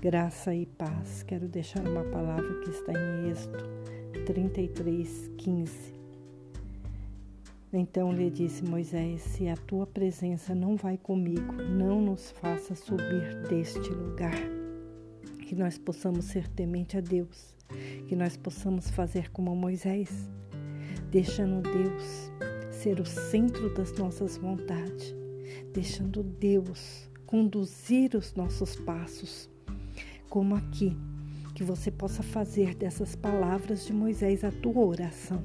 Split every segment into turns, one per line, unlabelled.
Graça e paz. Quero deixar uma palavra que está em Êxodo 33, 15. Então lhe disse Moisés: Se a tua presença não vai comigo, não nos faça subir deste lugar. Que nós possamos ser temente a Deus, que nós possamos fazer como Moisés, deixando Deus ser o centro das nossas vontades, deixando Deus conduzir os nossos passos como aqui, que você possa fazer dessas palavras de Moisés a tua oração.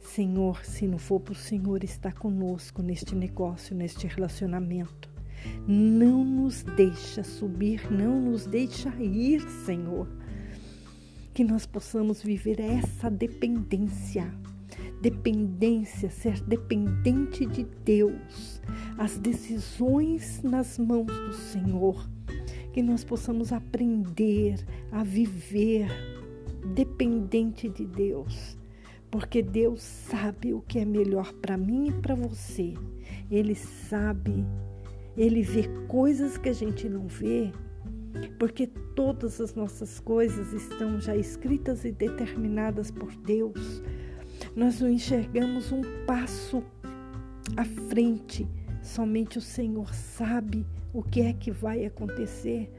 Senhor, se não for para o Senhor estar conosco neste negócio, neste relacionamento, não nos deixa subir, não nos deixa ir, Senhor. Que nós possamos viver essa dependência. Dependência, ser dependente de Deus, as decisões nas mãos do Senhor que nós possamos aprender a viver dependente de Deus, porque Deus sabe o que é melhor para mim e para você. Ele sabe, ele vê coisas que a gente não vê, porque todas as nossas coisas estão já escritas e determinadas por Deus. Nós não enxergamos um passo à frente, somente o Senhor sabe o que é que vai acontecer.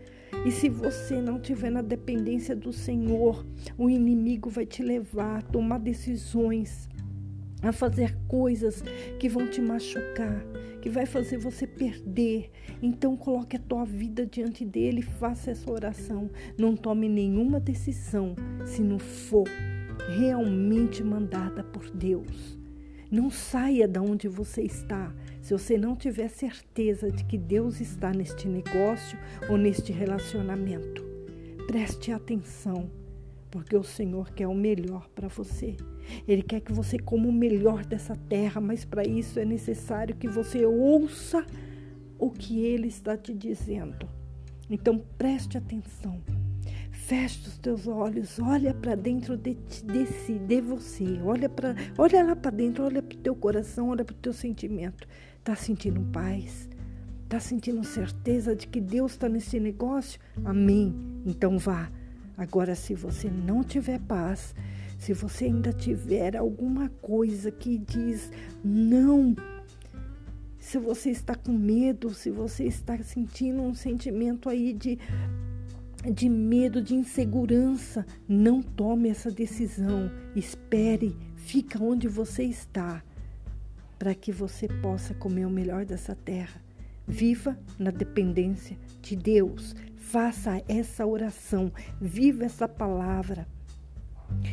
E se você não tiver na dependência do Senhor, o inimigo vai te levar a tomar decisões, a fazer coisas que vão te machucar, que vai fazer você perder. Então coloque a tua vida diante dele faça essa oração. Não tome nenhuma decisão se não for realmente mandada por Deus. Não saia da onde você está se você não tiver certeza de que Deus está neste negócio ou neste relacionamento. Preste atenção, porque o Senhor quer o melhor para você. Ele quer que você coma o melhor dessa terra, mas para isso é necessário que você ouça o que ele está te dizendo. Então preste atenção. Feche os teus olhos, olha para dentro de, de si, de você. Olha para, olha lá para dentro, olha para o teu coração, olha para o teu sentimento. Tá sentindo paz? Tá sentindo certeza de que Deus está nesse negócio? Amém. Então vá. Agora, se você não tiver paz, se você ainda tiver alguma coisa que diz não, se você está com medo, se você está sentindo um sentimento aí de de medo, de insegurança, não tome essa decisão. Espere, fica onde você está, para que você possa comer o melhor dessa terra. Viva na dependência de Deus. Faça essa oração, viva essa palavra.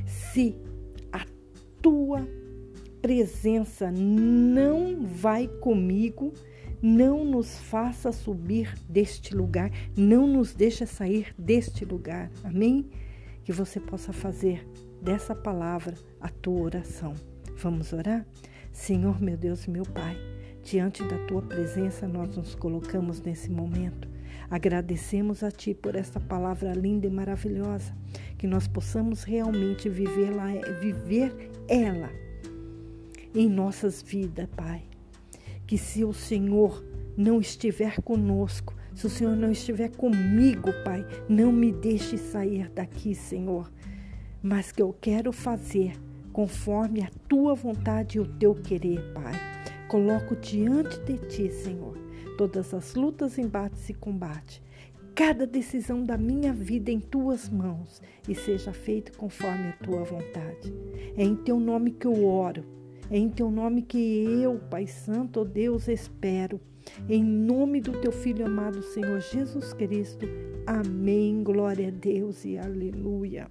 Se a tua presença não vai comigo, não nos faça subir deste lugar, não nos deixa sair deste lugar. Amém? Que você possa fazer dessa palavra a tua oração. Vamos orar? Senhor, meu Deus meu Pai, diante da tua presença nós nos colocamos nesse momento. Agradecemos a Ti por esta palavra linda e maravilhosa, que nós possamos realmente viver, lá, viver ela em nossas vidas, Pai que se o Senhor não estiver conosco, se o Senhor não estiver comigo, Pai, não me deixe sair daqui, Senhor, mas que eu quero fazer conforme a tua vontade e o teu querer, Pai. Coloco diante de ti, Senhor, todas as lutas, embates e combate. Cada decisão da minha vida em tuas mãos e seja feito conforme a tua vontade. É em teu nome que eu oro é em teu nome que eu, Pai Santo, oh Deus, espero. Em nome do teu Filho amado, Senhor Jesus Cristo. Amém. Glória a Deus e aleluia.